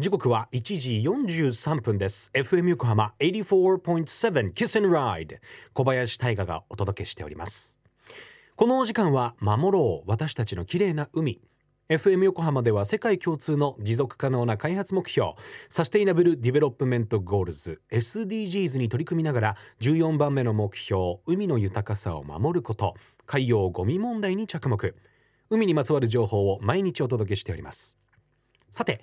時刻は1時43分です。FM 横浜84.7 Kiss and Ride 小林大賀がお届けしております。このお時間は守ろう私たちの綺麗な海。FM 横浜では世界共通の持続可能な開発目標サステイナブル・ディベロップメント・ゴールズ SDGs に取り組みながら14番目の目標海の豊かさを守ること海洋ゴミ問題に着目。海にまつわる情報を毎日お届けしております。さて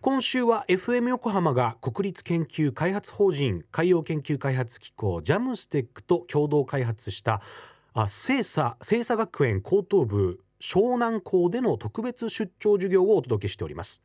今週は FM 横浜が国立研究開発法人海洋研究開発機構ジャムステックと共同開発した精査精査学園高等部湘南校での特別出張授業をお届けしております。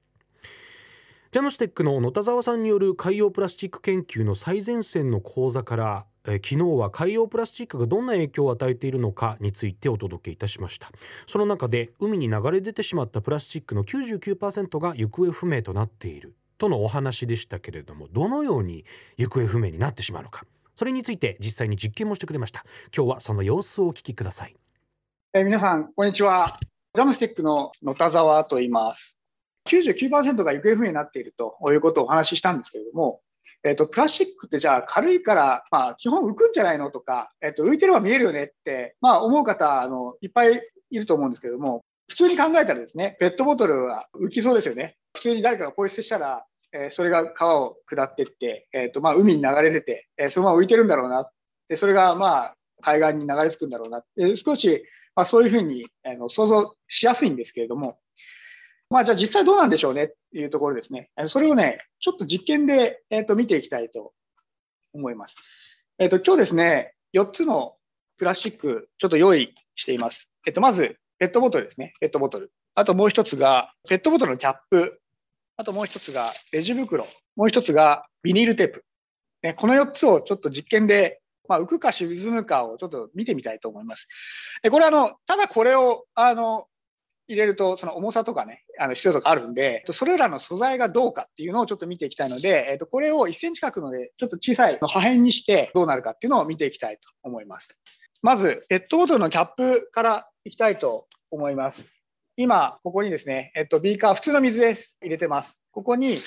ジャムステックの野田沢さんによる海洋プラスチック研究の最前線の講座からえ昨日は海洋プラスチックがどんな影響を与えているのかについてお届けいたしました。その中で海に流れ出てしまったプラスチックの99%が行方不明となっているとのお話でしたけれどもどのように行方不明になってしまうのか。それについて実際に実験もしてくれました。今日はその様子をお聞きください。え皆さんこんにちは。ジャムスティックの野田沢と言います。99%が行方不明になっているということをお話ししたんですけれどもえっと、プラスチックってじゃあ軽いから、まあ、基本浮くんじゃないのとか、えっと、浮いてれば見えるよねって、まあ、思う方あのいっぱいいると思うんですけれども、普通に考えたらですね、ペットボトルは浮きそうですよね。普通に誰かがポイ捨てしたら、えー、それが川を下ってって、えっとまあ、海に流れ出て、えー、そのまま浮いてるんだろうな。でそれがまあ海岸に流れ着くんだろうな。少し、まあ、そういうふうにあの想像しやすいんですけれども、まあ、じゃあ実際どうなんでしょうねっていうところですね。それをね、ちょっと実験で、えー、と見ていきたいと思います。えっ、ー、と、今日ですね、4つのプラスチック、ちょっと用意しています。えっ、と、まず、ペットボトルですね。ペットボトル。あともう一つが、ペットボトルのキャップ。あともう一つが、レジ袋。もう一つが、ビニールテープ。ね、この4つをちょっと実験で、まあ、浮くか沈むかをちょっと見てみたいと思います。でこれあの、ただこれをあの入れると、その重さとかね、あの必要とかあるんで、それらの素材がどうかっていうのをちょっと見ていきたいので、えっと、これを1センチ角ので、ちょっと小さい破片にしてどうなるかっていうのを見ていきたいと思います。まず、ペットボトルのキャップからいきたいと思います。今、ここにですね、えっと、ビーカー、普通の水です。入れてます。ここに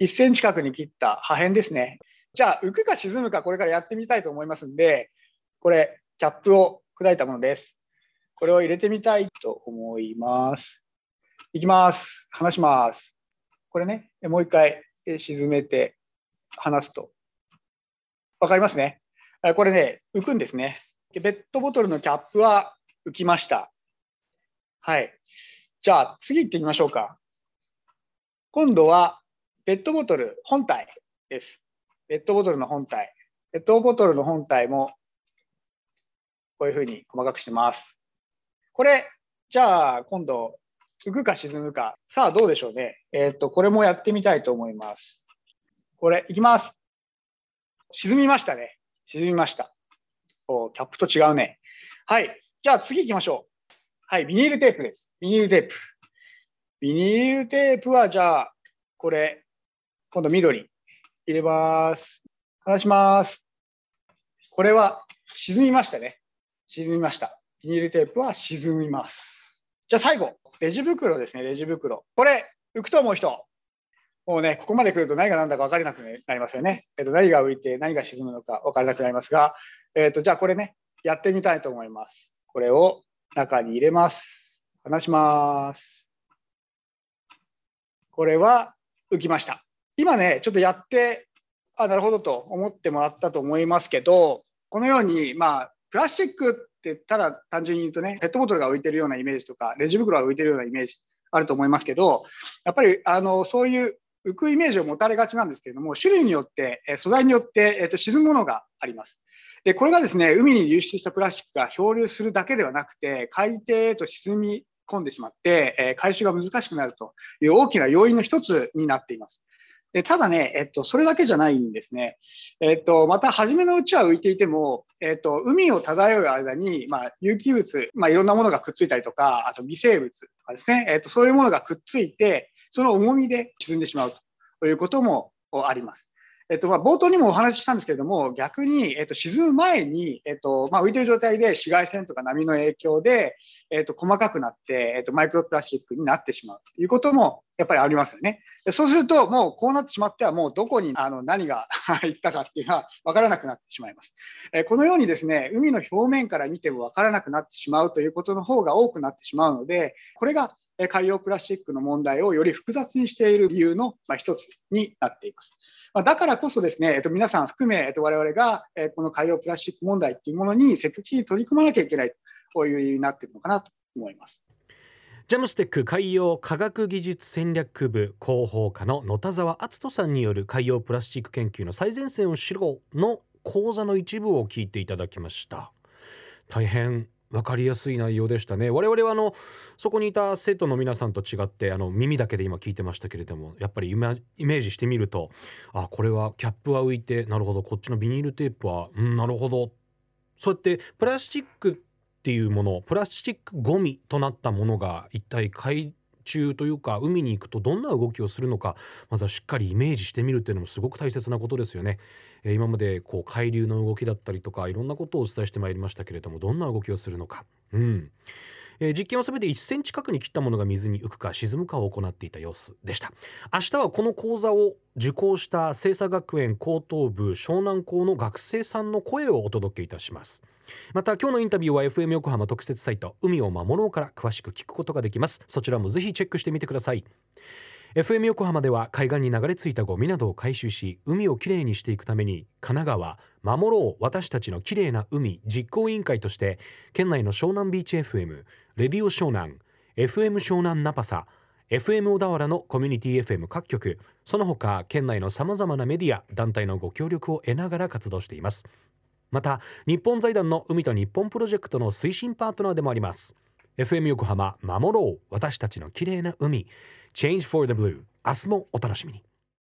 1センチ角に切った破片ですね。じゃあ、浮くか沈むか、これからやってみたいと思いますんで、これ、キャップを砕いたものです。これを入れてみたいと思います。いきます。離します。これね、もう一回沈めて離すと。わかりますね。これね、浮くんですね。ペットボトルのキャップは浮きました。はい。じゃあ次行ってみましょうか。今度はペットボトル本体です。ペットボトルの本体。ペットボトルの本体もこういうふうに細かくしてます。これ、じゃあ今度、浮くか沈むか。さあどうでしょうね。えっ、と、これもやってみたいと思います。これ、いきます。沈みましたね。沈みました。おキャップと違うね。はい。じゃあ次行きましょう。はい。ビニールテープです。ビニールテープ。ビニールテープは、じゃあ、これ、今度緑。入れます。離します。これは沈みましたね。沈みました。ビニールテープは沈みます。じゃあ最後、レジ袋ですね、レジ袋。これ、浮くと思う人。もうね、ここまで来ると何が何だか分からなくなりますよね。えっと、何が浮いて何が沈むのか分からなくなりますが、えっと、じゃあこれね、やってみたいと思います。これを中に入れます。離します。これは浮きました。今ね、ちょっとやって、あ、なるほどと思ってもらったと思いますけど、このように、まあ、プラスチックってただ単純に言うとね、ペットボトルが浮いてるようなイメージとか、レジ袋が浮いてるようなイメージあると思いますけど、やっぱりあのそういう浮くイメージを持たれがちなんですけれども、種類によって、素材によって、えー、と沈むものがあります。で、これがですね、海に流出したプラスチックが漂流するだけではなくて、海底へと沈み込んでしまって、え、回収が難しくなるという大きな要因の一つになっています。でただね、えっと、それだけじゃないんですね。えっと、また初めのうちは浮いていても、えっと、海を漂う間に、まあ、有機物、まあ、いろんなものがくっついたりとか、あと微生物とかですね、えっと、そういうものがくっついて、その重みで沈んでしまうということもあります。えっと、まあ、冒頭にもお話ししたんですけれども、逆に、えっと、沈む前に、えっと、まあ、浮いてる状態で紫外線とか波の影響で、えっと、細かくなって、えっと、マイクロプラスチックになってしまうということも、やっぱりありますよね。でそうすると、もうこうなってしまっては、もうどこにあの何が 入ったかっていうのは分からなくなってしまいます。えこのようにですね、海の表面から見ても分からなくなってしまうということの方が多くなってしまうので、これが海洋プラスチックの問題をより複雑にしている理由の一つになっています。だからこそですね、えっと、皆さん含め、えっと、我々がこの海洋プラスチック問題というものに積極的に取り組まなきゃいけないという理由になっているのかなと思います。ジャムステック海洋科学技術戦略部広報課の野田沢敦人さんによる海洋プラスチック研究の最前線を知ろうの講座の一部を聞いていただきました大変分かりやすい内容でしたね。我々はあのそこにいた生徒の皆さんと違ってあの耳だけで今聞いてましたけれどもやっぱりイメージしてみるとあこれはキャップは浮いてなるほどこっちのビニールテープはうんなるほど。そうやってプラスチックっていうものプラスチックごみとなったものが一体海中というか海に行くとどんな動きをするのかまずはしっかりイメージしてみるっていうのもすごく大切なことですよね。えー、今までこう海流の動きだったりとかいろんなことをお伝えしてまいりましたけれどもどんな動きをするのか。うんえー、実験は全て1センチ角に切ったものが水に浮くか沈むかを行っていた様子でした明日はこの講座を受講した清佐学園高等部湘南校の学生さんの声をお届けいたしますまた今日のインタビューは FM 横浜特設サイト海を守ろうから詳しく聞くことができます。そちらもぜひチェックしてみてください。FM 横浜では海岸に流れ着いたゴミなどを回収し海をきれいにしていくために神奈川守ろう私たちのきれいな海実行委員会として県内の湘南ビーチ FM レディオ湘南 FM 湘南ナパサ FM 小田原のコミュニティ FM 各局その他県内のさまざまなメディア団体のご協力を得ながら活動しています。また日本財団の海と日本プロジェクトの推進パートナーでもあります。FM 横浜守ろう。私たちの綺麗な海。Change for the Blue 明日もお楽しみに。